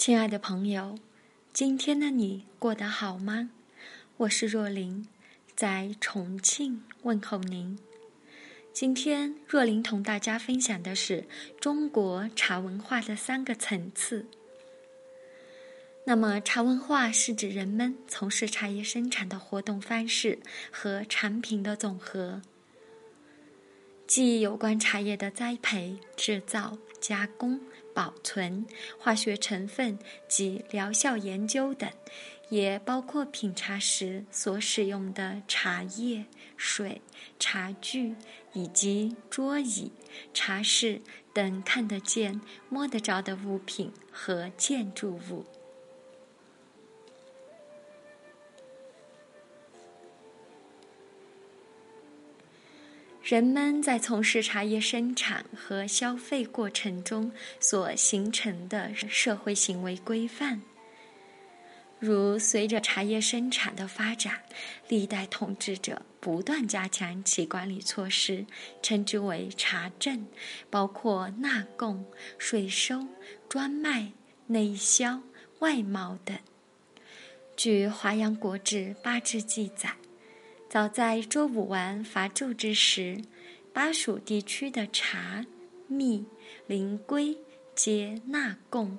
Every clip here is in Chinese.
亲爱的朋友，今天的你过得好吗？我是若琳，在重庆问候您。今天若琳同大家分享的是中国茶文化的三个层次。那么，茶文化是指人们从事茶叶生产的活动方式和产品的总和。即有关茶叶的栽培、制造、加工、保存、化学成分及疗效研究等，也包括品茶时所使用的茶叶、水、茶具以及桌椅、茶室等看得见、摸得着的物品和建筑物。人们在从事茶叶生产和消费过程中所形成的社会行为规范，如随着茶叶生产的发展，历代统治者不断加强其管理措施，称之为茶政，包括纳贡、税收、专卖、内销、外贸等。据《华阳国志·八志》记载。早在周武王伐纣之时，巴蜀地区的茶、蜜、灵龟皆纳贡。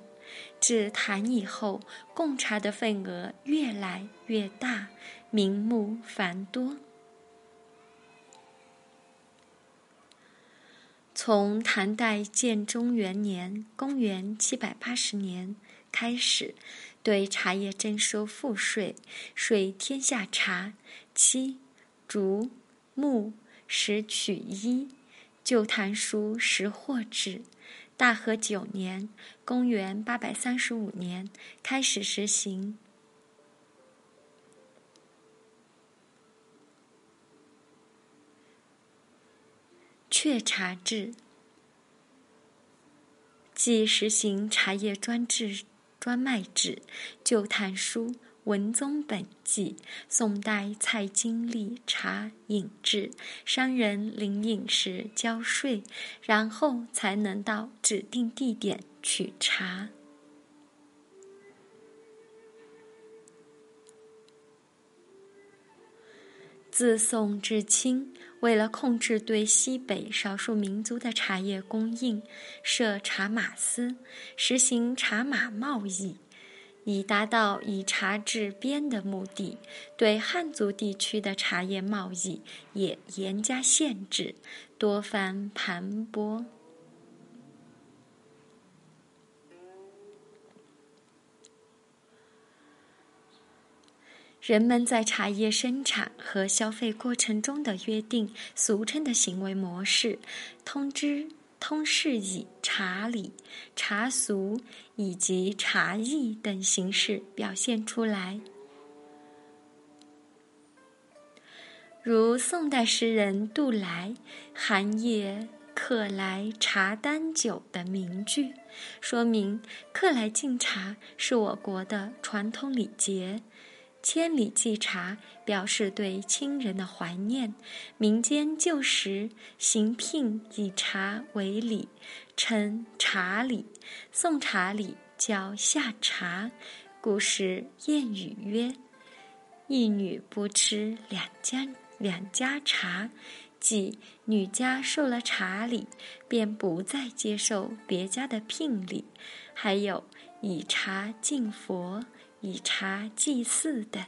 至唐以后，贡茶的份额越来越大，名目繁多。从唐代建中元年（公元780年）开始，对茶叶征收赋税，税天下茶七。竹、木、石取一，《旧唐书·识货志》，大和九年（公元835年）开始实行。雀茶制，即实行茶叶专制专卖纸，《旧唐书》。文宗本纪，宋代蔡京立茶饮制，商人领饮时交税，然后才能到指定地点取茶。自宋至清，为了控制对西北少数民族的茶叶供应，设茶马司，实行茶马贸易。以达到以茶制边的目的，对汉族地区的茶叶贸易也严加限制，多番盘剥。人们在茶叶生产和消费过程中的约定俗称的行为模式，通知。通事以茶礼、茶俗以及茶艺等形式表现出来。如宋代诗人杜来“寒夜客来茶丹酒”的名句，说明客来敬茶是我国的传统礼节。千里寄茶表示对亲人的怀念。民间旧时行聘以茶为礼，称茶礼。送茶礼叫下茶。古时谚语曰：“一女不吃两家两家茶”，即女家受了茶礼，便不再接受别家的聘礼。还有以茶敬佛。以茶祭祀等。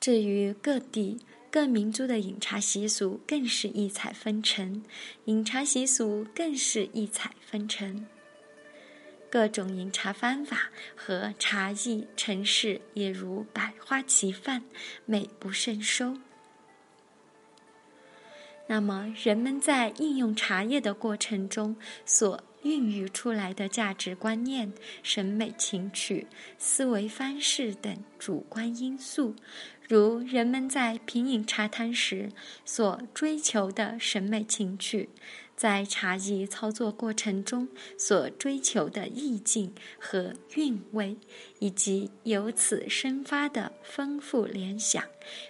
至于各地各民族的饮茶习俗，更是异彩纷呈。饮茶习俗更是异彩纷呈，各种饮茶方法和茶艺陈式也如百花齐放，美不胜收。那么，人们在应用茶叶的过程中所。孕育出来的价值观念、审美情趣、思维方式等主观因素，如人们在品饮茶汤时所追求的审美情趣。在茶艺操作过程中所追求的意境和韵味，以及由此生发的丰富联想，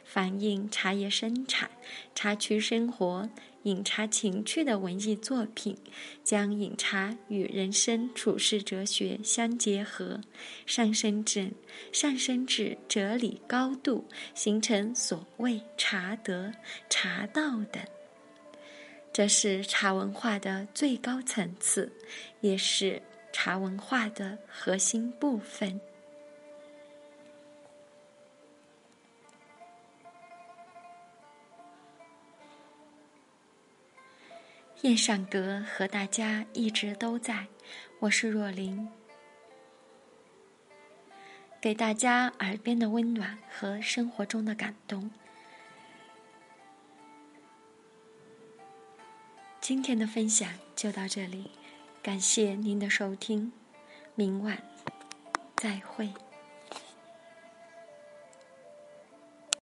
反映茶叶生产、茶区生活饮茶情趣的文艺作品，将饮茶与人生处世哲学相结合，上升至上升至哲理高度，形成所谓茶德、茶道等。这是茶文化的最高层次，也是茶文化的核心部分。燕上阁和大家一直都在，我是若琳，给大家耳边的温暖和生活中的感动。今天的分享就到这里，感谢您的收听，明晚再会。